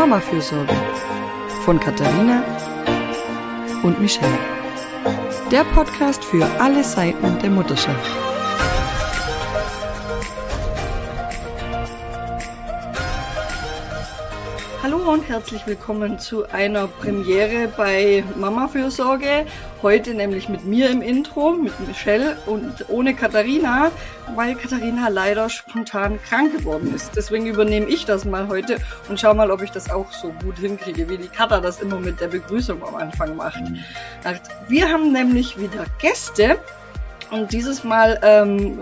Mama-Fürsorge von Katharina und Michelle. Der Podcast für alle Seiten der Mutterschaft. Und herzlich willkommen zu einer Premiere bei Mama Fürsorge. Heute nämlich mit mir im Intro, mit Michelle und ohne Katharina, weil Katharina leider spontan krank geworden ist. Deswegen übernehme ich das mal heute und schau mal, ob ich das auch so gut hinkriege, wie die Katha das immer mit der Begrüßung am Anfang macht. Wir haben nämlich wieder Gäste und dieses Mal ähm,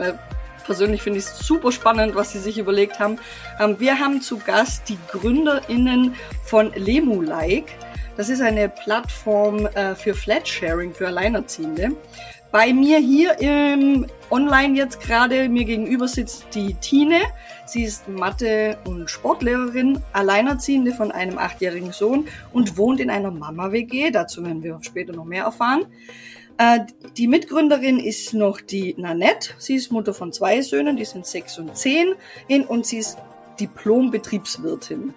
persönlich finde ich es super spannend, was sie sich überlegt haben. Ähm, wir haben zu Gast die GründerInnen von Lemulike. Das ist eine Plattform äh, für Flatsharing für Alleinerziehende. Bei mir hier im Online jetzt gerade mir gegenüber sitzt die Tine. Sie ist Mathe- und Sportlehrerin, Alleinerziehende von einem achtjährigen Sohn und wohnt in einer Mama-WG. Dazu werden wir später noch mehr erfahren. Äh, die Mitgründerin ist noch die Nanette. Sie ist Mutter von zwei Söhnen, die sind sechs und zehn und sie ist Diplom-Betriebswirtin.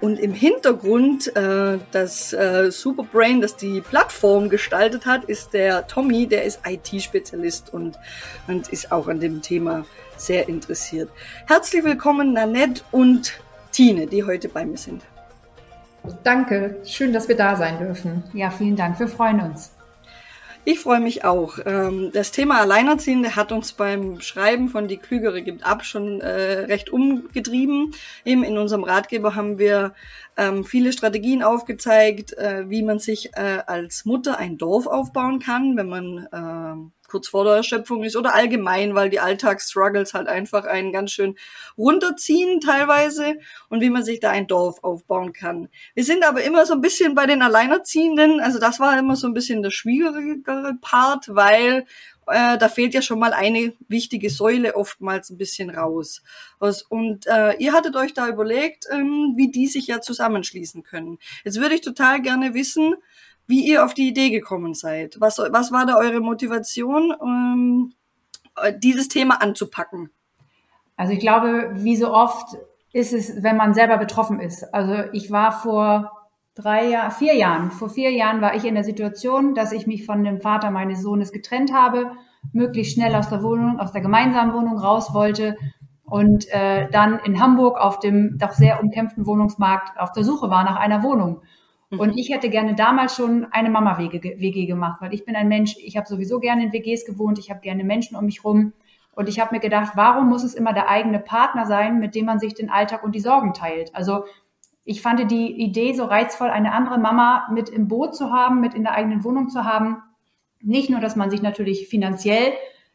Und im Hintergrund äh, das äh, Superbrain, das die Plattform gestaltet hat, ist der Tommy, der ist IT-Spezialist und, und ist auch an dem Thema sehr interessiert. Herzlich willkommen Nanette und Tine, die heute bei mir sind. Danke, schön, dass wir da sein dürfen. Ja, vielen Dank, wir freuen uns. Ich freue mich auch. Ähm, das Thema Alleinerziehende hat uns beim Schreiben von Die Klügere gibt ab schon äh, recht umgetrieben. Eben in unserem Ratgeber haben wir ähm, viele Strategien aufgezeigt, äh, wie man sich äh, als Mutter ein Dorf aufbauen kann, wenn man ähm, kurz vor der Erschöpfung ist oder allgemein, weil die Alltagsstruggles halt einfach einen ganz schön runterziehen teilweise und wie man sich da ein Dorf aufbauen kann. Wir sind aber immer so ein bisschen bei den Alleinerziehenden, also das war immer so ein bisschen der schwierigere Part, weil äh, da fehlt ja schon mal eine wichtige Säule oftmals ein bisschen raus. Und äh, ihr hattet euch da überlegt, ähm, wie die sich ja zusammenschließen können. Jetzt würde ich total gerne wissen, wie ihr auf die Idee gekommen seid. Was, was war da eure Motivation, ähm, dieses Thema anzupacken? Also ich glaube, wie so oft ist es, wenn man selber betroffen ist. Also ich war vor drei Jahren, vier Jahren, vor vier Jahren war ich in der Situation, dass ich mich von dem Vater meines Sohnes getrennt habe, möglichst schnell aus der Wohnung, aus der gemeinsamen Wohnung raus wollte und äh, dann in Hamburg auf dem doch sehr umkämpften Wohnungsmarkt auf der Suche war nach einer Wohnung. Und mhm. ich hätte gerne damals schon eine Mama-WG gemacht, weil ich bin ein Mensch, ich habe sowieso gerne in WGs gewohnt, ich habe gerne Menschen um mich rum. Und ich habe mir gedacht, warum muss es immer der eigene Partner sein, mit dem man sich den Alltag und die Sorgen teilt? Also ich fand die Idee so reizvoll, eine andere Mama mit im Boot zu haben, mit in der eigenen Wohnung zu haben. Nicht nur, dass man sich natürlich finanziell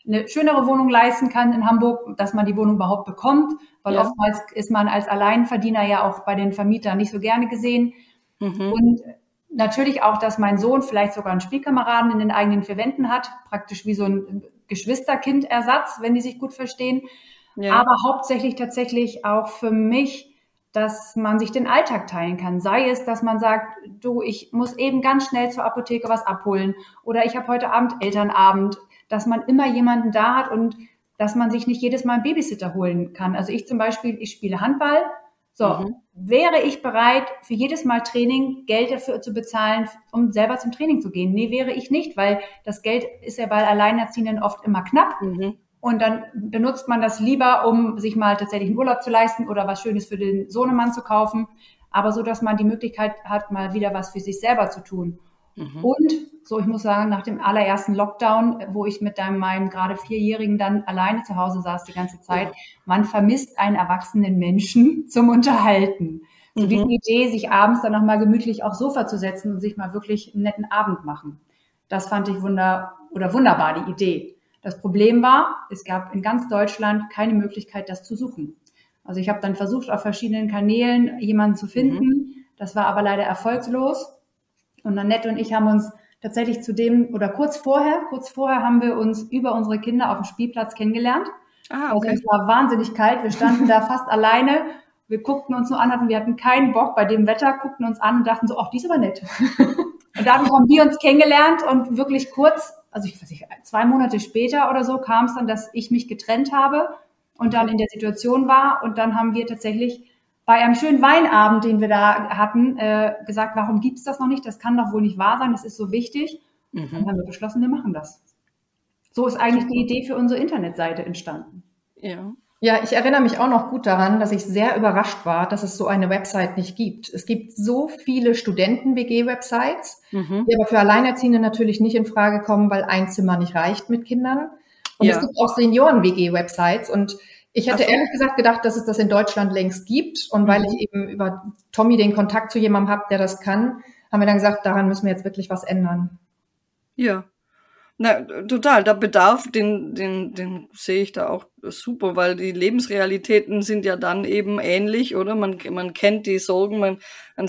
eine schönere Wohnung leisten kann in Hamburg, dass man die Wohnung überhaupt bekommt, weil ja. oftmals ist man als Alleinverdiener ja auch bei den Vermietern nicht so gerne gesehen. Mhm. Und natürlich auch, dass mein Sohn vielleicht sogar einen Spielkameraden in den eigenen vier Wänden hat, praktisch wie so ein Geschwisterkindersatz, wenn die sich gut verstehen. Ja. Aber hauptsächlich tatsächlich auch für mich, dass man sich den Alltag teilen kann. Sei es, dass man sagt, du, ich muss eben ganz schnell zur Apotheke was abholen oder ich habe heute Abend Elternabend, dass man immer jemanden da hat und dass man sich nicht jedes Mal einen Babysitter holen kann. Also ich zum Beispiel, ich spiele Handball so, mhm. Wäre ich bereit, für jedes Mal Training Geld dafür zu bezahlen, um selber zum Training zu gehen? Nee, wäre ich nicht, weil das Geld ist ja bei Alleinerziehenden oft immer knapp. Mhm. Und dann benutzt man das lieber, um sich mal tatsächlich einen Urlaub zu leisten oder was Schönes für den Sohnemann zu kaufen. Aber so, dass man die Möglichkeit hat, mal wieder was für sich selber zu tun. Mhm. Und so, ich muss sagen, nach dem allerersten Lockdown, wo ich mit deinem, meinem gerade Vierjährigen dann alleine zu Hause saß die ganze Zeit, ja. man vermisst einen erwachsenen Menschen zum Unterhalten. So mhm. die Idee, sich abends dann nochmal gemütlich aufs Sofa zu setzen und sich mal wirklich einen netten Abend machen. Das fand ich wunder oder wunderbar, die Idee. Das Problem war, es gab in ganz Deutschland keine Möglichkeit, das zu suchen. Also ich habe dann versucht, auf verschiedenen Kanälen jemanden zu finden. Mhm. Das war aber leider erfolgslos. Und Annette und ich haben uns tatsächlich zu dem oder kurz vorher, kurz vorher haben wir uns über unsere Kinder auf dem Spielplatz kennengelernt. Ah, okay. Also es war wahnsinnig kalt. Wir standen da fast alleine. Wir guckten uns nur an, hatten, wir hatten keinen Bock bei dem Wetter, guckten uns an und dachten so, ach, die ist aber nett. und dadurch haben wir uns kennengelernt und wirklich kurz, also ich weiß nicht, zwei Monate später oder so kam es dann, dass ich mich getrennt habe und dann in der Situation war und dann haben wir tatsächlich bei einem schönen Weinabend, den wir da hatten, äh, gesagt, warum gibt's das noch nicht? Das kann doch wohl nicht wahr sein, das ist so wichtig. Mhm. Dann haben wir beschlossen, wir machen das. So ist eigentlich die Idee für unsere Internetseite entstanden. Ja. Ja, ich erinnere mich auch noch gut daran, dass ich sehr überrascht war, dass es so eine Website nicht gibt. Es gibt so viele Studenten-WG-Websites, mhm. die aber für Alleinerziehende natürlich nicht in Frage kommen, weil ein Zimmer nicht reicht mit Kindern. Und ja. es gibt auch Senioren-WG-Websites und ich hätte so. ehrlich gesagt gedacht, dass es das in Deutschland längst gibt. Und mhm. weil ich eben über Tommy den Kontakt zu jemandem habe, der das kann, haben wir dann gesagt, daran müssen wir jetzt wirklich was ändern. Ja, na, total. Der Bedarf, den, den, den sehe ich da auch super, weil die Lebensrealitäten sind ja dann eben ähnlich, oder? Man, man kennt die Sorgen, man,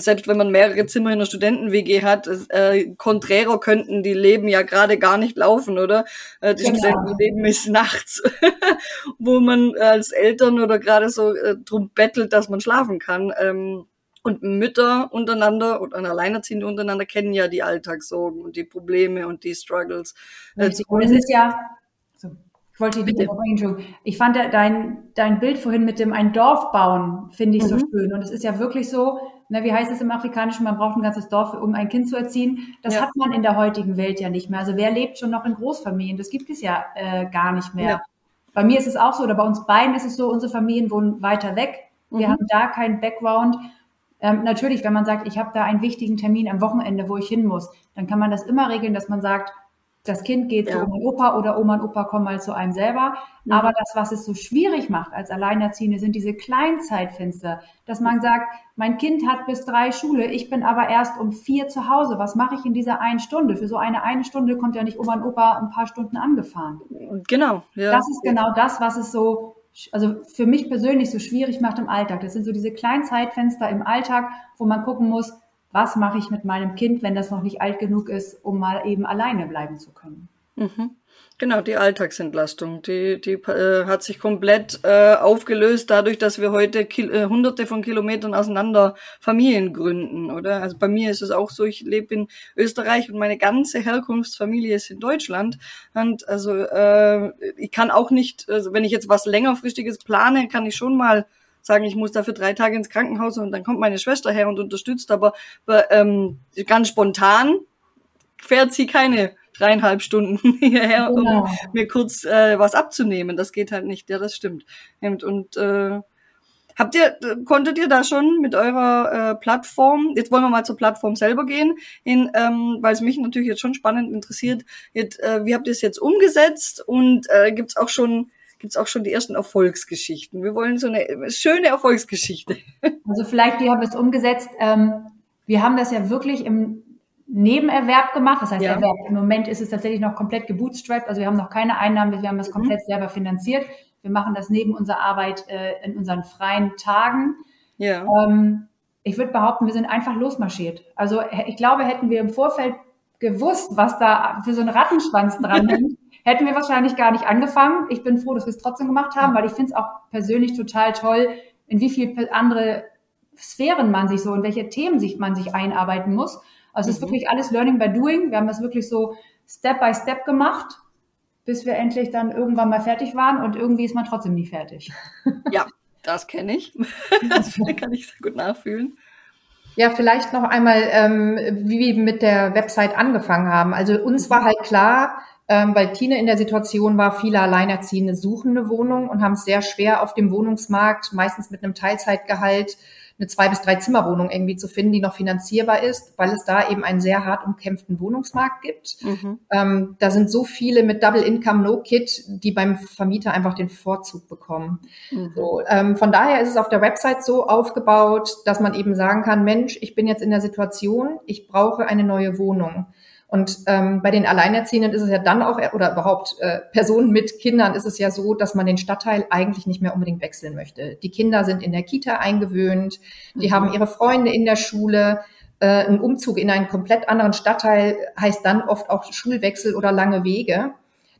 selbst wenn man mehrere Zimmer in einer Studenten-WG hat, äh, konträrer könnten die Leben ja gerade gar nicht laufen, oder? Äh, die genau. Studentenleben ist nachts, wo man als Eltern oder gerade so äh, drum bettelt, dass man schlafen kann. Ähm, und Mütter untereinander und Alleinerziehende untereinander kennen ja die Alltagssorgen und die Probleme und die Struggles. Richtig. Und es ist ja, so, ich wollte die Entschuldigung. Ich fand dein, dein Bild vorhin mit dem ein Dorf bauen, finde ich mhm. so schön. Und es ist ja wirklich so, ne, wie heißt es im Afrikanischen, man braucht ein ganzes Dorf, um ein Kind zu erziehen. Das ja. hat man in der heutigen Welt ja nicht mehr. Also wer lebt schon noch in Großfamilien? Das gibt es ja äh, gar nicht mehr. Ja. Bei mir ist es auch so, oder bei uns beiden ist es so, unsere Familien wohnen weiter weg. Wir mhm. haben da keinen Background. Ähm, natürlich, wenn man sagt, ich habe da einen wichtigen Termin am Wochenende, wo ich hin muss, dann kann man das immer regeln, dass man sagt, das Kind geht ja. zu Oma und Opa oder Oma und Opa kommen mal zu einem selber. Mhm. Aber das, was es so schwierig macht als Alleinerziehende, sind diese Kleinzeitfenster, dass man sagt, mein Kind hat bis drei Schule, ich bin aber erst um vier zu Hause. Was mache ich in dieser einen Stunde? Für so eine eine Stunde kommt ja nicht Oma und Opa ein paar Stunden angefahren. Genau. Ja. Das ist genau das, was es so also für mich persönlich so schwierig macht im Alltag. Das sind so diese kleinen Zeitfenster im Alltag, wo man gucken muss, was mache ich mit meinem Kind, wenn das noch nicht alt genug ist, um mal eben alleine bleiben zu können. Mhm. Genau, die Alltagsentlastung, die, die äh, hat sich komplett äh, aufgelöst dadurch, dass wir heute Kil äh, hunderte von Kilometern auseinander Familien gründen, oder? Also bei mir ist es auch so, ich lebe in Österreich und meine ganze Herkunftsfamilie ist in Deutschland. Und also äh, ich kann auch nicht, also wenn ich jetzt was längerfristiges plane, kann ich schon mal sagen, ich muss dafür drei Tage ins Krankenhaus und dann kommt meine Schwester her und unterstützt, aber ähm, ganz spontan fährt sie keine dreieinhalb Stunden hierher, genau. um mir kurz äh, was abzunehmen. Das geht halt nicht. Ja, das stimmt. Und, und äh, habt ihr, konntet ihr da schon mit eurer äh, Plattform, jetzt wollen wir mal zur Plattform selber gehen, in, ähm, weil es mich natürlich jetzt schon spannend interessiert, jetzt, äh, wie habt ihr es jetzt umgesetzt und äh, gibt es auch schon gibt's auch schon die ersten Erfolgsgeschichten. Wir wollen so eine schöne Erfolgsgeschichte. Also vielleicht, wie haben wir es umgesetzt? Ähm, wir haben das ja wirklich im Nebenerwerb gemacht. Das heißt, ja. Erwerb. im Moment ist es tatsächlich noch komplett gebootstrapped. Also wir haben noch keine Einnahmen, wir haben das mhm. komplett selber finanziert. Wir machen das neben unserer Arbeit äh, in unseren freien Tagen. Ja. Ähm, ich würde behaupten, wir sind einfach losmarschiert. Also ich glaube, hätten wir im Vorfeld gewusst, was da für so ein Rattenschwanz dran hängt, hätten wir wahrscheinlich gar nicht angefangen. Ich bin froh, dass wir es trotzdem gemacht haben, weil ich finde es auch persönlich total toll, in wie viele andere Sphären man sich so, in welche Themen sich man sich einarbeiten muss. Also mhm. es ist mhm. wirklich alles Learning by Doing. Wir haben das wirklich so Step by Step gemacht, bis wir endlich dann irgendwann mal fertig waren und irgendwie ist man trotzdem nie fertig. Ja, das kenne ich. Das kann ich sehr gut nachfühlen. Ja, vielleicht noch einmal, ähm, wie wir mit der Website angefangen haben. Also uns war halt klar, ähm, weil Tine in der Situation war, viele Alleinerziehende suchen eine Wohnung und haben es sehr schwer auf dem Wohnungsmarkt, meistens mit einem Teilzeitgehalt, eine zwei bis drei Zimmerwohnung irgendwie zu finden, die noch finanzierbar ist, weil es da eben einen sehr hart umkämpften Wohnungsmarkt gibt. Mhm. Ähm, da sind so viele mit Double Income No Kit, die beim Vermieter einfach den Vorzug bekommen. Mhm. So, ähm, von daher ist es auf der Website so aufgebaut, dass man eben sagen kann, Mensch, ich bin jetzt in der Situation, ich brauche eine neue Wohnung. Und ähm, bei den Alleinerziehenden ist es ja dann auch, oder überhaupt äh, Personen mit Kindern ist es ja so, dass man den Stadtteil eigentlich nicht mehr unbedingt wechseln möchte. Die Kinder sind in der Kita eingewöhnt, die mhm. haben ihre Freunde in der Schule. Äh, ein Umzug in einen komplett anderen Stadtteil heißt dann oft auch Schulwechsel oder lange Wege.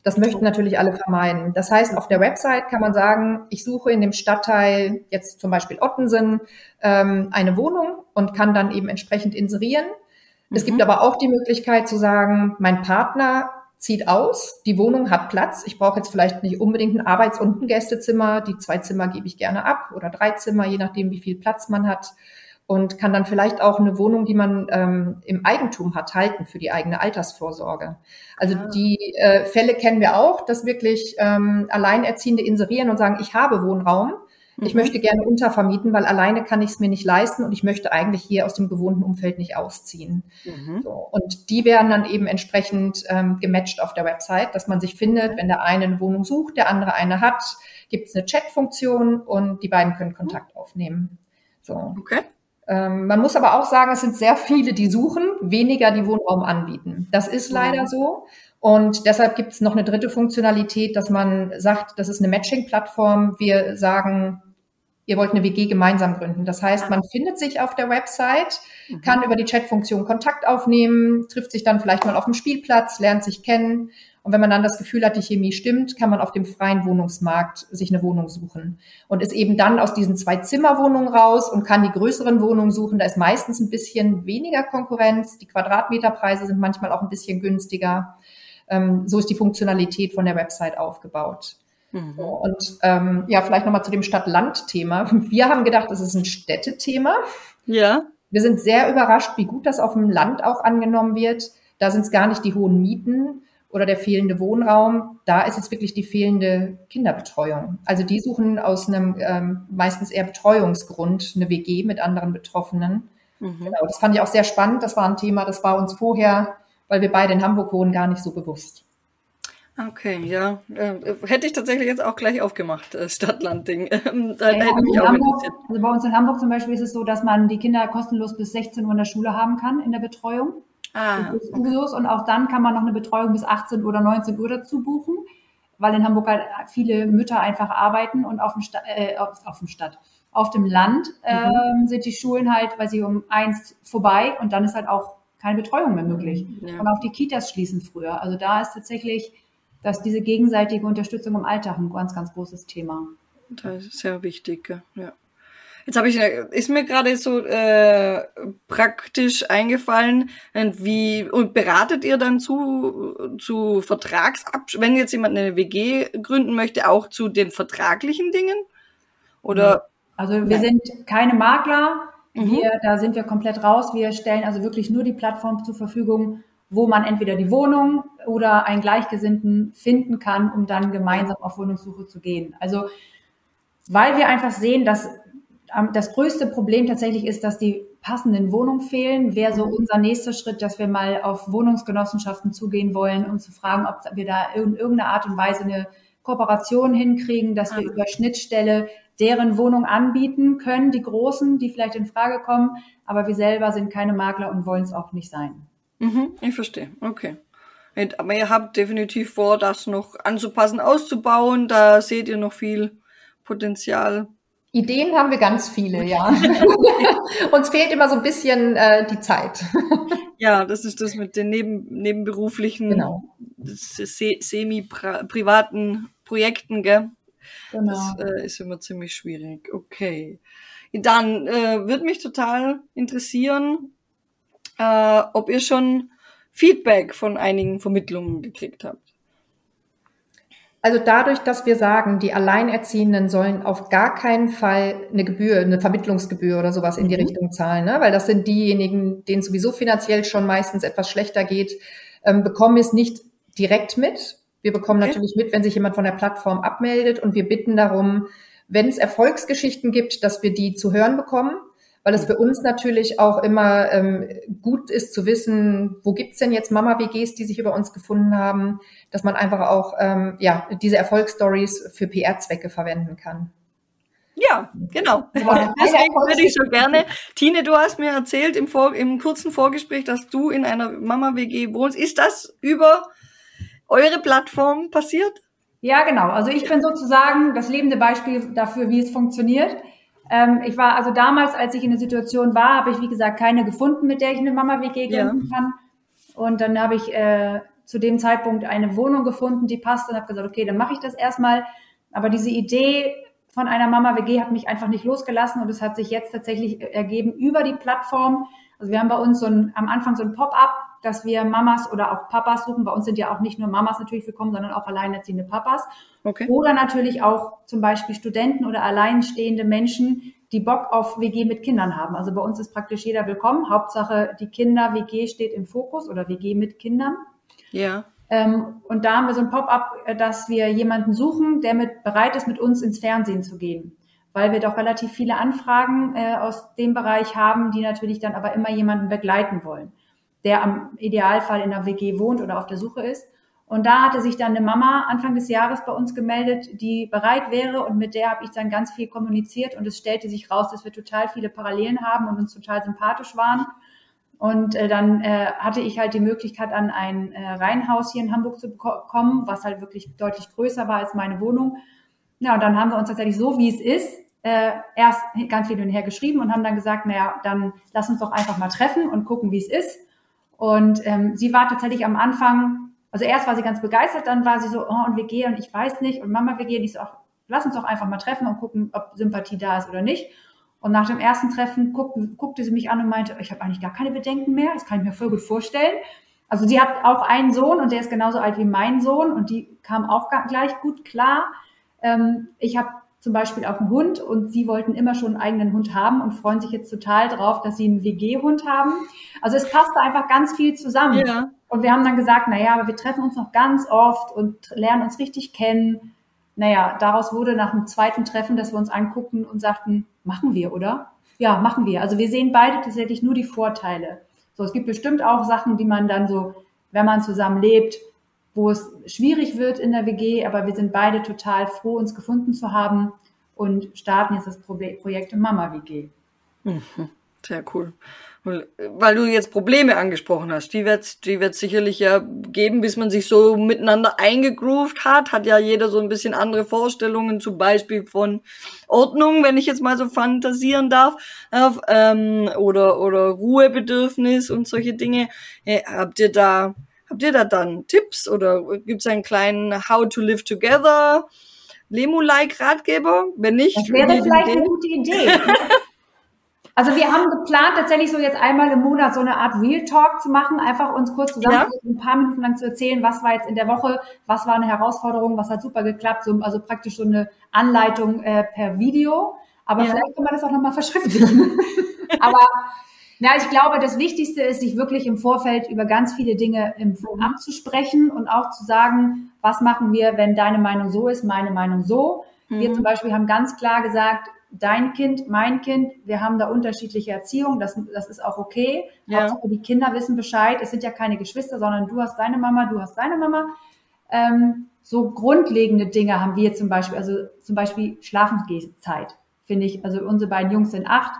Das möchten natürlich alle vermeiden. Das heißt, auf der Website kann man sagen, ich suche in dem Stadtteil jetzt zum Beispiel Ottensen ähm, eine Wohnung und kann dann eben entsprechend inserieren. Es gibt mhm. aber auch die Möglichkeit zu sagen, mein Partner zieht aus, die Wohnung hat Platz. Ich brauche jetzt vielleicht nicht unbedingt ein Arbeits- und ein Gästezimmer. Die zwei Zimmer gebe ich gerne ab oder drei Zimmer, je nachdem, wie viel Platz man hat. Und kann dann vielleicht auch eine Wohnung, die man ähm, im Eigentum hat, halten für die eigene Altersvorsorge. Also ah. die äh, Fälle kennen wir auch, dass wirklich ähm, Alleinerziehende inserieren und sagen, ich habe Wohnraum ich mhm. möchte gerne untervermieten, weil alleine kann ich es mir nicht leisten und ich möchte eigentlich hier aus dem gewohnten Umfeld nicht ausziehen. Mhm. So, und die werden dann eben entsprechend ähm, gematcht auf der Website, dass man sich findet, wenn der eine eine Wohnung sucht, der andere eine hat, gibt es eine Chat-Funktion und die beiden können Kontakt aufnehmen. So. Okay. Ähm, man muss aber auch sagen, es sind sehr viele, die suchen, weniger die Wohnraum anbieten. Das ist leider so. Und deshalb gibt es noch eine dritte Funktionalität, dass man sagt, das ist eine Matching-Plattform. Wir sagen, ihr wollt eine WG gemeinsam gründen. Das heißt, man findet sich auf der Website, mhm. kann über die Chatfunktion Kontakt aufnehmen, trifft sich dann vielleicht mal auf dem Spielplatz, lernt sich kennen. Und wenn man dann das Gefühl hat, die Chemie stimmt, kann man auf dem freien Wohnungsmarkt sich eine Wohnung suchen und ist eben dann aus diesen zwei Zimmerwohnungen raus und kann die größeren Wohnungen suchen. Da ist meistens ein bisschen weniger Konkurrenz. Die Quadratmeterpreise sind manchmal auch ein bisschen günstiger. Ähm, so ist die Funktionalität von der Website aufgebaut. Mhm. Und ähm, ja, vielleicht nochmal zu dem Stadt-Land-Thema. Wir haben gedacht, das ist ein Städtethema. Ja. Wir sind sehr überrascht, wie gut das auf dem Land auch angenommen wird. Da sind es gar nicht die hohen Mieten oder der fehlende Wohnraum. Da ist jetzt wirklich die fehlende Kinderbetreuung. Also die suchen aus einem ähm, meistens eher Betreuungsgrund eine WG mit anderen Betroffenen. Mhm. Genau, das fand ich auch sehr spannend. Das war ein Thema, das war uns vorher weil wir beide in Hamburg wohnen, gar nicht so bewusst. Okay, ja. Äh, hätte ich tatsächlich jetzt auch gleich aufgemacht, äh, Stadt-Land-Ding. Ähm, ja, hätte also Hamburg, Also bei uns in Hamburg zum Beispiel ist es so, dass man die Kinder kostenlos bis 16 Uhr in der Schule haben kann, in der Betreuung. Ah, das ist Usus. Und auch dann kann man noch eine Betreuung bis 18 Uhr oder 19 Uhr dazu buchen, weil in Hamburg halt viele Mütter einfach arbeiten und auf dem, Sta äh, auf, auf dem Stadt. Auf dem Land mhm. ähm, sind die Schulen halt, weil sie um eins vorbei und dann ist halt auch keine Betreuung mehr möglich. Ja. Und auch die Kitas schließen früher. Also da ist tatsächlich, dass diese gegenseitige Unterstützung im Alltag ein ganz, ganz großes Thema. Das ist sehr wichtig, ja. Jetzt habe ich, ist mir gerade so äh, praktisch eingefallen, wie und beratet ihr dann zu zu Vertragsabsch, wenn jetzt jemand eine WG gründen möchte, auch zu den vertraglichen Dingen? Oder? Also wir Nein. sind keine Makler, Mhm. Wir, da sind wir komplett raus. Wir stellen also wirklich nur die Plattform zur Verfügung, wo man entweder die Wohnung oder einen Gleichgesinnten finden kann, um dann gemeinsam auf Wohnungssuche zu gehen. Also, weil wir einfach sehen, dass das größte Problem tatsächlich ist, dass die passenden Wohnungen fehlen, wäre so mhm. unser nächster Schritt, dass wir mal auf Wohnungsgenossenschaften zugehen wollen, um zu fragen, ob wir da in irgendeiner Art und Weise eine Kooperation hinkriegen, dass wir über Schnittstelle deren Wohnung anbieten können, die Großen, die vielleicht in Frage kommen, aber wir selber sind keine Makler und wollen es auch nicht sein. Mhm, ich verstehe, okay. Aber ihr habt definitiv vor, das noch anzupassen, auszubauen. Da seht ihr noch viel Potenzial. Ideen haben wir ganz viele, ja. Uns fehlt immer so ein bisschen äh, die Zeit. ja, das ist das mit den neben, nebenberuflichen, genau. semi-privaten Projekten, gell? Genau. Das äh, ist immer ziemlich schwierig. Okay. Dann äh, würde mich total interessieren, äh, ob ihr schon Feedback von einigen Vermittlungen gekriegt habt. Also dadurch, dass wir sagen, die Alleinerziehenden sollen auf gar keinen Fall eine Gebühr, eine Vermittlungsgebühr oder sowas in die mhm. Richtung zahlen, ne? weil das sind diejenigen, denen sowieso finanziell schon meistens etwas schlechter geht, ähm, bekommen es nicht direkt mit. Wir bekommen natürlich mit, wenn sich jemand von der Plattform abmeldet und wir bitten darum, wenn es Erfolgsgeschichten gibt, dass wir die zu hören bekommen, weil es für uns natürlich auch immer ähm, gut ist zu wissen, wo gibt's denn jetzt Mama-WGs, die sich über uns gefunden haben, dass man einfach auch ähm, ja, diese Erfolgsstories für PR-Zwecke verwenden kann. Ja, genau. Deswegen würde ich so gerne. Tine, du hast mir erzählt im, Vor im kurzen Vorgespräch, dass du in einer Mama-WG wohnst. Ist das über eure Plattform passiert? Ja, genau. Also ich bin sozusagen das lebende Beispiel dafür, wie es funktioniert. Ähm, ich war also damals, als ich in der Situation war, habe ich wie gesagt keine gefunden, mit der ich eine Mama-WG gründen ja. kann. Und dann habe ich äh, zu dem Zeitpunkt eine Wohnung gefunden, die passt und habe gesagt, okay, dann mache ich das erstmal. Aber diese Idee von einer Mama-WG hat mich einfach nicht losgelassen und es hat sich jetzt tatsächlich ergeben über die Plattform. Also wir haben bei uns so ein, am Anfang so ein Pop-up dass wir Mamas oder auch Papas suchen. Bei uns sind ja auch nicht nur Mamas natürlich willkommen, sondern auch alleinerziehende Papas. Okay. Oder natürlich auch zum Beispiel Studenten oder alleinstehende Menschen, die Bock auf WG mit Kindern haben. Also bei uns ist praktisch jeder willkommen. Hauptsache die Kinder, WG steht im Fokus oder WG mit Kindern. Ja. Ähm, und da haben wir so ein Pop-up, äh, dass wir jemanden suchen, der mit bereit ist, mit uns ins Fernsehen zu gehen. Weil wir doch relativ viele Anfragen äh, aus dem Bereich haben, die natürlich dann aber immer jemanden begleiten wollen, der am Idealfall in der WG wohnt oder auf der Suche ist. Und da hatte sich dann eine Mama Anfang des Jahres bei uns gemeldet, die bereit wäre und mit der habe ich dann ganz viel kommuniziert und es stellte sich raus, dass wir total viele Parallelen haben und uns total sympathisch waren. Und äh, dann äh, hatte ich halt die Möglichkeit, an ein äh, Reihenhaus hier in Hamburg zu kommen, was halt wirklich deutlich größer war als meine Wohnung. Ja, und dann haben wir uns tatsächlich so, wie es ist, äh, erst ganz viel hin und her geschrieben und haben dann gesagt, naja, dann lass uns doch einfach mal treffen und gucken, wie es ist. Und ähm, sie war tatsächlich am Anfang, also erst war sie ganz begeistert, dann war sie so, oh, und wir gehen, ich weiß nicht, und Mama, wir gehen. Ich so, ach, lass uns doch einfach mal treffen und gucken, ob Sympathie da ist oder nicht. Und nach dem ersten Treffen guckte, guckte sie mich an und meinte, ich habe eigentlich gar keine Bedenken mehr, das kann ich mir voll gut vorstellen. Also sie hat auch einen Sohn und der ist genauso alt wie mein Sohn und die kam auch gleich gut klar. Ähm, ich habe zum Beispiel auch einen Hund und sie wollten immer schon einen eigenen Hund haben und freuen sich jetzt total drauf, dass sie einen WG-Hund haben. Also es passte einfach ganz viel zusammen. Ja. Und wir haben dann gesagt, na ja, aber wir treffen uns noch ganz oft und lernen uns richtig kennen naja, daraus wurde nach dem zweiten Treffen, dass wir uns anguckten und sagten, machen wir, oder? Ja, machen wir. Also wir sehen beide tatsächlich nur die Vorteile. So, es gibt bestimmt auch Sachen, die man dann so, wenn man zusammen lebt, wo es schwierig wird in der WG, aber wir sind beide total froh, uns gefunden zu haben und starten jetzt das Projekt Mama WG. Mhm. Sehr cool. Weil du jetzt Probleme angesprochen hast, die wird die sicherlich ja geben, bis man sich so miteinander eingegroovt hat. Hat ja jeder so ein bisschen andere Vorstellungen, zum Beispiel von Ordnung, wenn ich jetzt mal so fantasieren darf, ähm, oder oder Ruhebedürfnis und solche Dinge. Hey, habt ihr da habt ihr da dann Tipps oder gibt's einen kleinen How to Live Together Lemo-like Ratgeber? Wenn nicht, das wäre vielleicht eine gute Idee. Also wir haben geplant, tatsächlich so jetzt einmal im Monat so eine Art Real Talk zu machen, einfach uns kurz zusammen ja. ein paar Minuten lang zu erzählen, was war jetzt in der Woche, was war eine Herausforderung, was hat super geklappt, so, also praktisch so eine Anleitung äh, per Video. Aber ja. vielleicht kann man das auch nochmal verschriftlichen. Aber ja, ich glaube, das Wichtigste ist, sich wirklich im Vorfeld über ganz viele Dinge im mhm. abzusprechen und auch zu sagen, was machen wir, wenn deine Meinung so ist, meine Meinung so. Mhm. Wir zum Beispiel haben ganz klar gesagt, dein Kind, mein Kind, wir haben da unterschiedliche Erziehung, das, das ist auch okay. Ja. Hauptsache die Kinder wissen Bescheid, es sind ja keine Geschwister, sondern du hast deine Mama, du hast deine Mama. Ähm, so grundlegende Dinge haben wir zum Beispiel, also zum Beispiel Schlafenszeit, finde ich. Also unsere beiden Jungs sind acht.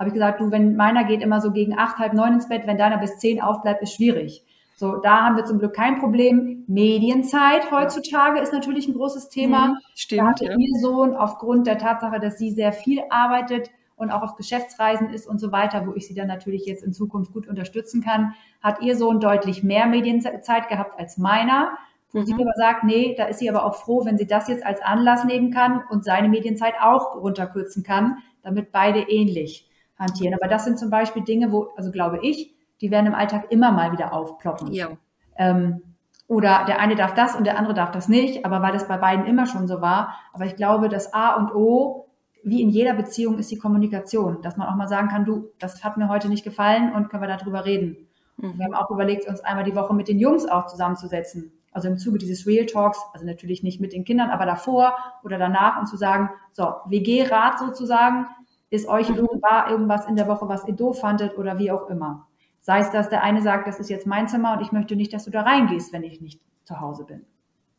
Habe ich gesagt, du, wenn meiner geht immer so gegen acht, halb neun ins Bett, wenn deiner bis zehn aufbleibt, ist schwierig. So, da haben wir zum Glück kein Problem. Medienzeit heutzutage ist natürlich ein großes Thema. Mhm, stimmt. Da hat ja. ihr Sohn aufgrund der Tatsache, dass sie sehr viel arbeitet und auch auf Geschäftsreisen ist und so weiter, wo ich sie dann natürlich jetzt in Zukunft gut unterstützen kann, hat ihr Sohn deutlich mehr Medienzeit gehabt als meiner. Wo mhm. sie aber sagt, nee, da ist sie aber auch froh, wenn sie das jetzt als Anlass nehmen kann und seine Medienzeit auch runterkürzen kann, damit beide ähnlich hantieren. Aber das sind zum Beispiel Dinge, wo, also glaube ich, die werden im Alltag immer mal wieder aufploppen. Ja. Ähm, oder der eine darf das und der andere darf das nicht, aber weil das bei beiden immer schon so war. Aber ich glaube, das A und O, wie in jeder Beziehung, ist die Kommunikation. Dass man auch mal sagen kann, du, das hat mir heute nicht gefallen und können wir darüber reden. Mhm. Wir haben auch überlegt, uns einmal die Woche mit den Jungs auch zusammenzusetzen. Also im Zuge dieses Real Talks, also natürlich nicht mit den Kindern, aber davor oder danach und zu sagen, so, WG-Rat sozusagen, ist euch mhm. irgendwas in der Woche, was ihr doof fandet oder wie auch immer. Sei es, dass der eine sagt, das ist jetzt mein Zimmer und ich möchte nicht, dass du da reingehst, wenn ich nicht zu Hause bin.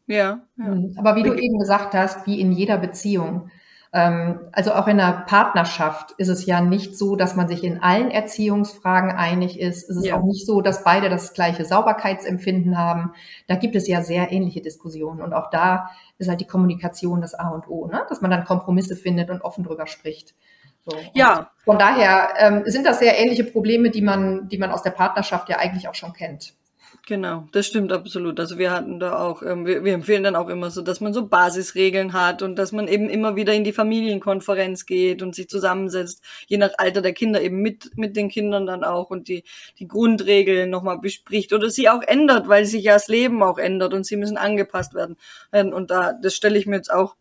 Ja. ja. Mhm. Aber wie du eben gesagt hast, wie in jeder Beziehung, ähm, also auch in einer Partnerschaft ist es ja nicht so, dass man sich in allen Erziehungsfragen einig ist. Es ist ja. auch nicht so, dass beide das gleiche Sauberkeitsempfinden haben. Da gibt es ja sehr ähnliche Diskussionen. Und auch da ist halt die Kommunikation das A und O, ne? dass man dann Kompromisse findet und offen drüber spricht. So. Ja. Von daher ähm, sind das sehr ähnliche Probleme, die man, die man aus der Partnerschaft ja eigentlich auch schon kennt. Genau, das stimmt absolut. Also wir hatten da auch, ähm, wir, wir empfehlen dann auch immer so, dass man so Basisregeln hat und dass man eben immer wieder in die Familienkonferenz geht und sich zusammensetzt, je nach Alter der Kinder eben mit, mit den Kindern dann auch und die, die Grundregeln nochmal bespricht oder sie auch ändert, weil sich ja das Leben auch ändert und sie müssen angepasst werden. Ähm, und da, das stelle ich mir jetzt auch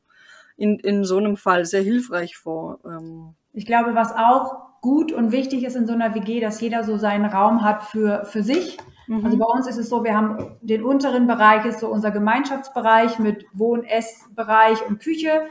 in, in so einem Fall sehr hilfreich vor. Ähm. Ich glaube, was auch gut und wichtig ist in so einer WG, dass jeder so seinen Raum hat für, für sich Mhm. Also bei uns ist es so, wir haben den unteren Bereich ist so unser Gemeinschaftsbereich mit Wohn-, Essbereich und Küche.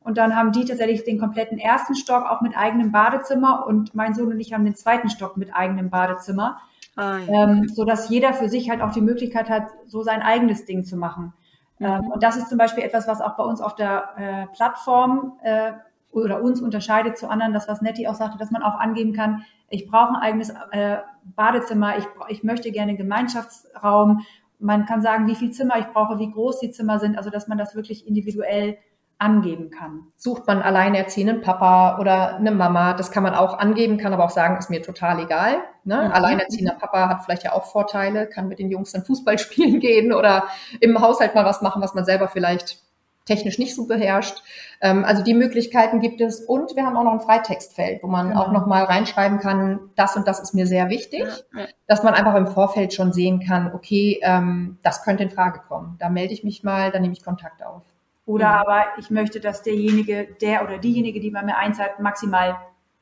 Und dann haben die tatsächlich den kompletten ersten Stock auch mit eigenem Badezimmer und mein Sohn und ich haben den zweiten Stock mit eigenem Badezimmer. Ah, ja. ähm, so dass jeder für sich halt auch die Möglichkeit hat, so sein eigenes Ding zu machen. Mhm. Ähm, und das ist zum Beispiel etwas, was auch bei uns auf der äh, Plattform äh, oder uns unterscheidet zu anderen, das was Nettie auch sagte, dass man auch angeben kann, ich brauche ein eigenes äh, Badezimmer, ich, ich möchte gerne Gemeinschaftsraum. Man kann sagen, wie viel Zimmer ich brauche, wie groß die Zimmer sind, also dass man das wirklich individuell angeben kann. Sucht man alleinerziehenden Papa oder eine Mama, das kann man auch angeben, kann aber auch sagen, ist mir total egal. Ne? Mhm. Alleinerziehender Papa hat vielleicht ja auch Vorteile, kann mit den Jungs dann Fußball spielen gehen oder im Haushalt mal was machen, was man selber vielleicht technisch nicht so beherrscht. Ähm, also die Möglichkeiten gibt es. Und wir haben auch noch ein Freitextfeld, wo man genau. auch noch mal reinschreiben kann, das und das ist mir sehr wichtig, ja, ja. dass man einfach im Vorfeld schon sehen kann, okay, ähm, das könnte in Frage kommen. Da melde ich mich mal, dann nehme ich Kontakt auf. Oder mhm. aber ich möchte, dass derjenige, der oder diejenige, die bei mir einzahlt, maximal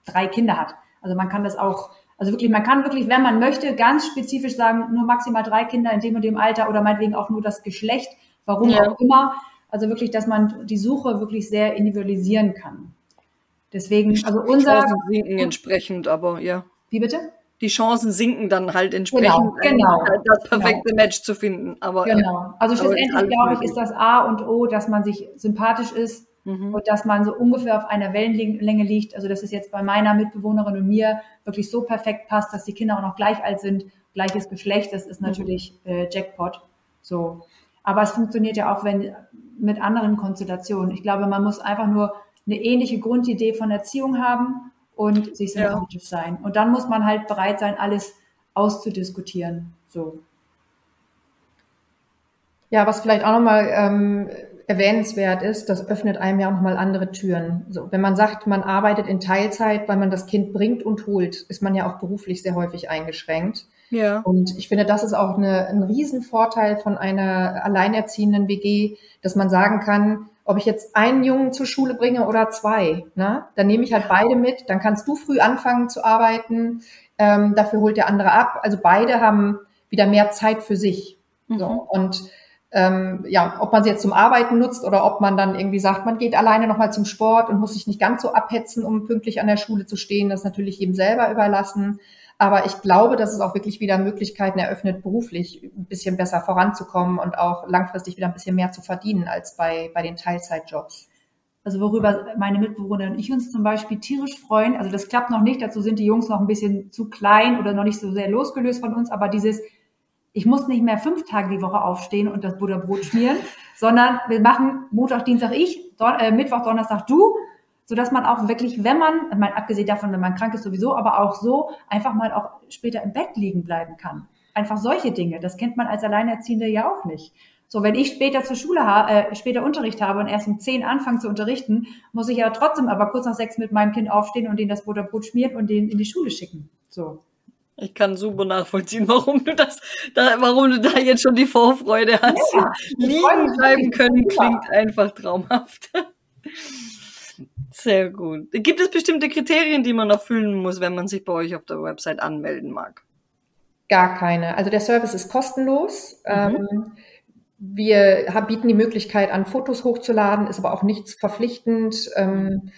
drei Kinder hat. Also man kann das auch also wirklich, man kann wirklich, wenn man möchte, ganz spezifisch sagen, nur maximal drei Kinder in dem und dem Alter oder meinetwegen auch nur das Geschlecht, warum ja. auch immer. Also wirklich, dass man die Suche wirklich sehr individualisieren kann. Deswegen, also unser. Die Chancen sinken entsprechend, aber ja. Wie bitte? Die Chancen sinken dann halt entsprechend, genau, genau, das perfekte genau. Match zu finden. Aber, genau. Also schlussendlich, glaube ich, ist das A und O, dass man sich sympathisch ist mhm. und dass man so ungefähr auf einer Wellenlänge liegt. Also, dass es jetzt bei meiner Mitbewohnerin und mir wirklich so perfekt passt, dass die Kinder auch noch gleich alt sind, gleiches Geschlecht. Das ist natürlich mhm. äh, Jackpot. So. Aber es funktioniert ja auch, wenn mit anderen Konstellationen. Ich glaube, man muss einfach nur eine ähnliche Grundidee von Erziehung haben und sich sympathisch ja. sein. Und dann muss man halt bereit sein, alles auszudiskutieren. So. Ja, was vielleicht auch nochmal ähm, erwähnenswert ist, das öffnet einem ja auch nochmal andere Türen. So, wenn man sagt, man arbeitet in Teilzeit, weil man das Kind bringt und holt, ist man ja auch beruflich sehr häufig eingeschränkt. Ja. Und ich finde, das ist auch eine, ein Riesenvorteil von einer alleinerziehenden WG, dass man sagen kann, ob ich jetzt einen Jungen zur Schule bringe oder zwei, ne? dann nehme ich halt beide mit, dann kannst du früh anfangen zu arbeiten, ähm, dafür holt der andere ab. Also beide haben wieder mehr Zeit für sich. Mhm. So. Und ähm, ja, ob man sie jetzt zum Arbeiten nutzt oder ob man dann irgendwie sagt, man geht alleine nochmal zum Sport und muss sich nicht ganz so abhetzen, um pünktlich an der Schule zu stehen, das ist natürlich jedem selber überlassen. Aber ich glaube, dass es auch wirklich wieder Möglichkeiten eröffnet, beruflich ein bisschen besser voranzukommen und auch langfristig wieder ein bisschen mehr zu verdienen als bei, bei den Teilzeitjobs. Also worüber meine Mitbewohner und ich uns zum Beispiel tierisch freuen. Also das klappt noch nicht, dazu sind die Jungs noch ein bisschen zu klein oder noch nicht so sehr losgelöst von uns, aber dieses, ich muss nicht mehr fünf Tage die Woche aufstehen und das Butterbrot schmieren, sondern wir machen Montag, Dienstag ich, Don äh, Mittwoch, Donnerstag du so dass man auch wirklich, wenn man, meine, abgesehen davon, wenn man krank ist sowieso, aber auch so einfach mal auch später im Bett liegen bleiben kann. Einfach solche Dinge, das kennt man als Alleinerziehende ja auch nicht. So, wenn ich später zur Schule äh, später Unterricht habe und erst um zehn anfange zu unterrichten, muss ich ja trotzdem aber kurz nach sechs mit meinem Kind aufstehen und den das Butterbrot schmieren und den in die Schule schicken. So. Ich kann super nachvollziehen, warum du das, da, warum du da jetzt schon die Vorfreude hast. Ja, Liegen bleiben können klingt einfach traumhaft. Sehr gut. Gibt es bestimmte Kriterien, die man erfüllen muss, wenn man sich bei euch auf der Website anmelden mag? Gar keine. Also der Service ist kostenlos. Mhm. Ähm, wir bieten die Möglichkeit an, Fotos hochzuladen, ist aber auch nichts verpflichtend. Ähm,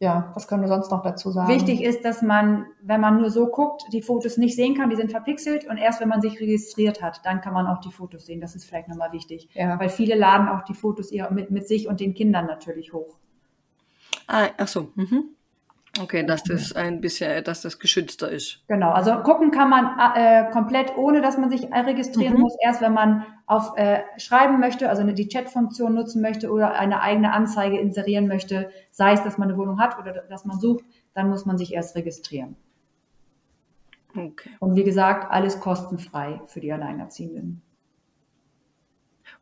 ja, was können wir sonst noch dazu sagen? Wichtig ist, dass man, wenn man nur so guckt, die Fotos nicht sehen kann, die sind verpixelt und erst wenn man sich registriert hat, dann kann man auch die Fotos sehen. Das ist vielleicht nochmal wichtig. Ja. Weil viele laden auch die Fotos mit, mit sich und den Kindern natürlich hoch. Ah, ach so. Mhm. Okay, dass das ein bisschen, dass das geschützter ist. Genau, also gucken kann man äh, komplett, ohne dass man sich registrieren mhm. muss. Erst wenn man auf äh, schreiben möchte, also die Chat-Funktion nutzen möchte oder eine eigene Anzeige inserieren möchte, sei es, dass man eine Wohnung hat oder dass man sucht, dann muss man sich erst registrieren. Okay. Und wie gesagt, alles kostenfrei für die Alleinerziehenden.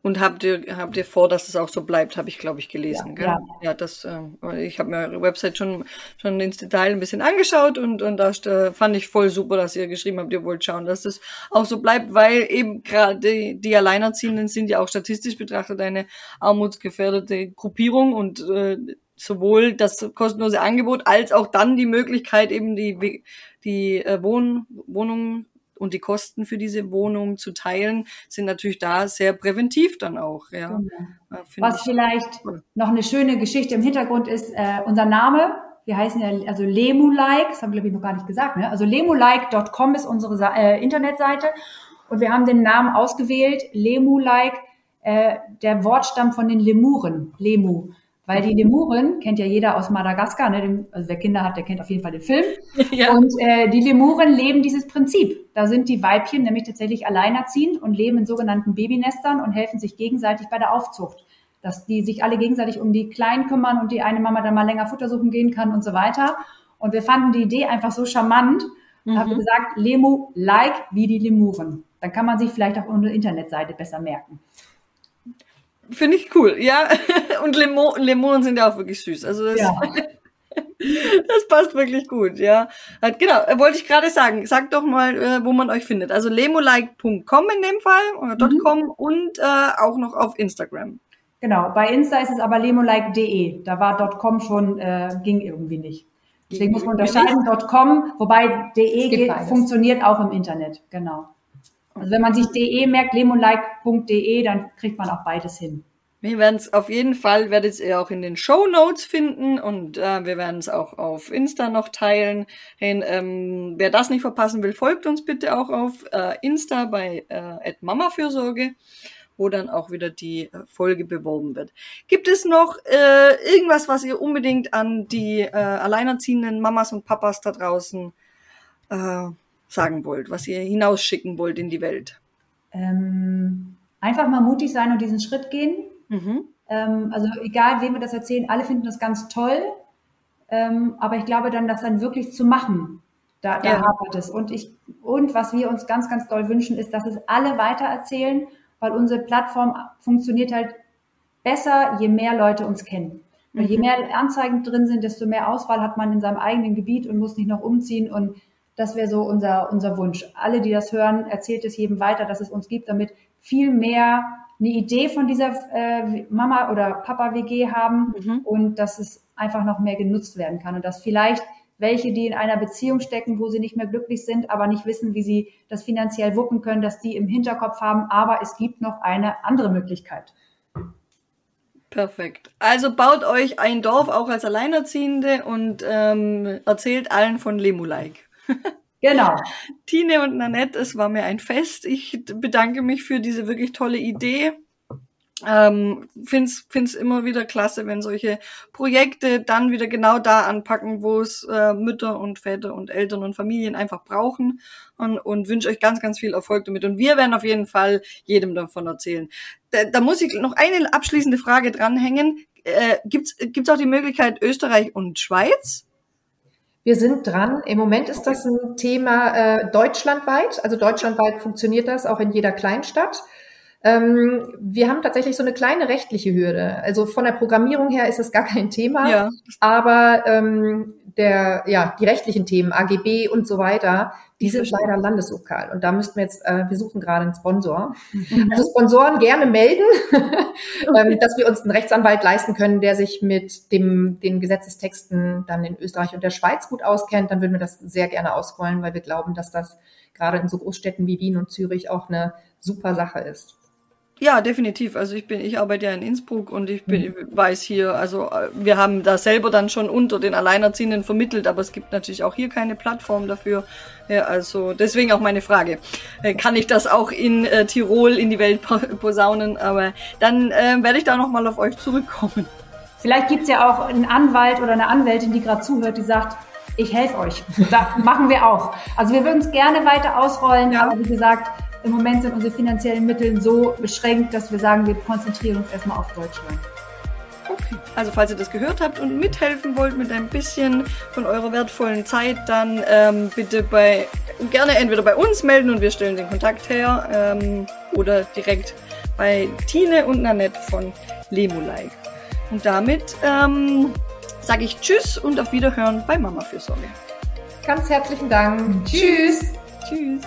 Und habt ihr, habt ihr vor, dass es auch so bleibt, habe ich, glaube ich, gelesen. Ja, gell? ja. ja das, äh, ich habe mir eure Website schon, schon ins Detail ein bisschen angeschaut und, und da äh, fand ich voll super, dass ihr geschrieben habt, ihr wollt schauen, dass das auch so bleibt, weil eben gerade die, die Alleinerziehenden sind ja auch statistisch betrachtet eine armutsgefährdete Gruppierung und äh, sowohl das kostenlose Angebot als auch dann die Möglichkeit, eben die, die äh, Wohn Wohnungen und die Kosten für diese Wohnung zu teilen, sind natürlich da sehr präventiv dann auch. Ja. Genau. Was vielleicht cool. noch eine schöne Geschichte im Hintergrund ist, äh, unser Name, wir heißen ja also Lemulike, das haben wir glaube ich noch gar nicht gesagt, ne? also lemulike.com ist unsere äh, Internetseite und wir haben den Namen ausgewählt, Lemulike, äh, der Wortstamm von den Lemuren, Lemu. Weil die Lemuren kennt ja jeder aus Madagaskar, ne? also wer Kinder hat, der kennt auf jeden Fall den Film. Ja. Und äh, die Lemuren leben dieses Prinzip. Da sind die Weibchen nämlich tatsächlich alleinerziehend und leben in sogenannten Babynestern und helfen sich gegenseitig bei der Aufzucht. Dass die sich alle gegenseitig um die Kleinen kümmern und die eine Mama dann mal länger Futter suchen gehen kann und so weiter. Und wir fanden die Idee einfach so charmant und mhm. haben gesagt, Lemu like wie die Lemuren. Dann kann man sich vielleicht auch unsere Internetseite besser merken. Finde ich cool, ja. Und Lemo Lemonen sind ja auch wirklich süß. Also das, ja. das passt wirklich gut, ja. Genau, äh, wollte ich gerade sagen. Sagt doch mal, äh, wo man euch findet. Also lemolike.com in dem Fall oder mhm. .com und äh, auch noch auf Instagram. Genau, bei Insta ist es aber lemolike.de. Da war .com schon, äh, ging irgendwie nicht. Deswegen muss man unterscheiden .com, wobei de funktioniert auch im Internet, genau. Also wenn man sich de merkt, lemonlike.de, dann kriegt man auch beides hin. Wir werden es auf jeden Fall, werdet ihr auch in den Show Notes finden und äh, wir werden es auch auf Insta noch teilen. Hin, ähm, wer das nicht verpassen will, folgt uns bitte auch auf äh, Insta bei äh, @mamafürsorge, wo dann auch wieder die äh, Folge beworben wird. Gibt es noch äh, irgendwas, was ihr unbedingt an die äh, alleinerziehenden Mamas und Papas da draußen äh, sagen wollt, was ihr hinausschicken wollt in die Welt? Ähm, einfach mal mutig sein und diesen Schritt gehen. Mhm. Ähm, also egal, wem wir das erzählen, alle finden das ganz toll. Ähm, aber ich glaube dann, das dann wirklich zu machen, da, da ja. hapert es. Und ich, und was wir uns ganz, ganz doll wünschen, ist, dass es alle weitererzählen, weil unsere Plattform funktioniert halt besser, je mehr Leute uns kennen. Weil je mhm. mehr Anzeigen drin sind, desto mehr Auswahl hat man in seinem eigenen Gebiet und muss nicht noch umziehen und das wäre so unser, unser Wunsch. Alle, die das hören, erzählt es jedem weiter, dass es uns gibt, damit viel mehr eine Idee von dieser äh, Mama oder Papa WG haben mhm. und dass es einfach noch mehr genutzt werden kann und dass vielleicht welche, die in einer Beziehung stecken, wo sie nicht mehr glücklich sind, aber nicht wissen, wie sie das finanziell wuppen können, dass die im Hinterkopf haben, aber es gibt noch eine andere Möglichkeit. Perfekt. Also baut euch ein Dorf auch als Alleinerziehende und ähm, erzählt allen von Lemulike. Genau. Tine und Nanette, es war mir ein Fest. Ich bedanke mich für diese wirklich tolle Idee. Ähm, find's find's immer wieder klasse, wenn solche Projekte dann wieder genau da anpacken, wo es äh, Mütter und Väter und Eltern und Familien einfach brauchen und, und wünsche euch ganz, ganz viel Erfolg damit. Und wir werden auf jeden Fall jedem davon erzählen. Da, da muss ich noch eine abschließende Frage dranhängen. Äh, gibt's gibt's auch die Möglichkeit Österreich und Schweiz? Wir sind dran. Im Moment ist das ein Thema äh, deutschlandweit. Also deutschlandweit funktioniert das auch in jeder Kleinstadt. Ähm, wir haben tatsächlich so eine kleine rechtliche Hürde. Also von der Programmierung her ist es gar kein Thema, ja. aber ähm, der, ja, die rechtlichen Themen, AGB und so weiter, die sind leider landeslokal. Und da müssten wir jetzt, äh, wir suchen gerade einen Sponsor. Mhm. Also Sponsoren gerne melden, ähm, dass wir uns einen Rechtsanwalt leisten können, der sich mit dem, den Gesetzestexten dann in Österreich und der Schweiz gut auskennt. Dann würden wir das sehr gerne ausrollen, weil wir glauben, dass das gerade in so Großstädten wie Wien und Zürich auch eine super Sache ist. Ja, definitiv. Also ich bin, ich arbeite ja in Innsbruck und ich bin, mhm. weiß hier, also äh, wir haben da selber dann schon unter den Alleinerziehenden vermittelt, aber es gibt natürlich auch hier keine Plattform dafür. Ja, also deswegen auch meine Frage. Äh, kann ich das auch in äh, Tirol in die Welt posaunen? Aber dann äh, werde ich da nochmal auf euch zurückkommen. Vielleicht gibt's ja auch einen Anwalt oder eine Anwältin, die gerade zuhört, die sagt, ich helfe euch. Das machen wir auch. Also wir würden es gerne weiter ausrollen, ja. aber wie gesagt, im Moment sind unsere finanziellen Mittel so beschränkt, dass wir sagen, wir konzentrieren uns erstmal auf Deutschland. Okay. Also falls ihr das gehört habt und mithelfen wollt mit ein bisschen von eurer wertvollen Zeit, dann ähm, bitte bei gerne entweder bei uns melden und wir stellen den Kontakt her ähm, oder direkt bei Tine und Nanette von Lemulei. Und damit ähm, sage ich Tschüss und auf Wiederhören bei Mama Fürsorge. Ganz herzlichen Dank. Tschüss. Tschüss.